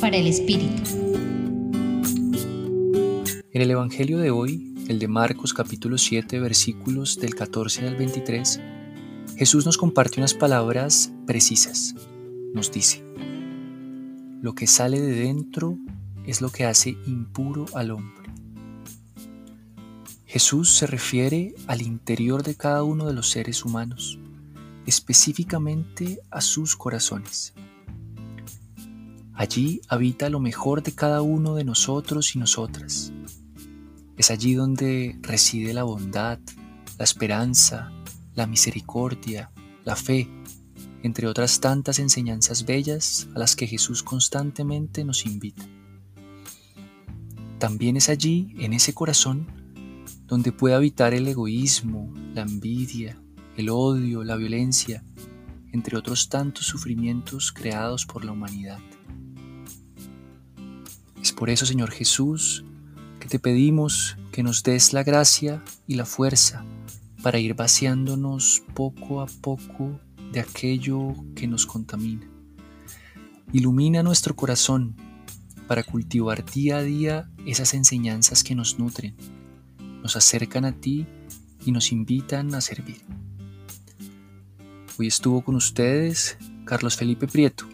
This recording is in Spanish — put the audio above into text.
Para el Espíritu. En el Evangelio de hoy, el de Marcos capítulo 7 versículos del 14 al 23, Jesús nos comparte unas palabras precisas. Nos dice, lo que sale de dentro es lo que hace impuro al hombre. Jesús se refiere al interior de cada uno de los seres humanos, específicamente a sus corazones. Allí habita lo mejor de cada uno de nosotros y nosotras. Es allí donde reside la bondad, la esperanza, la misericordia, la fe, entre otras tantas enseñanzas bellas a las que Jesús constantemente nos invita. También es allí, en ese corazón, donde puede habitar el egoísmo, la envidia, el odio, la violencia, entre otros tantos sufrimientos creados por la humanidad. Por eso, Señor Jesús, que te pedimos que nos des la gracia y la fuerza para ir vaciándonos poco a poco de aquello que nos contamina. Ilumina nuestro corazón para cultivar día a día esas enseñanzas que nos nutren, nos acercan a ti y nos invitan a servir. Hoy estuvo con ustedes Carlos Felipe Prieto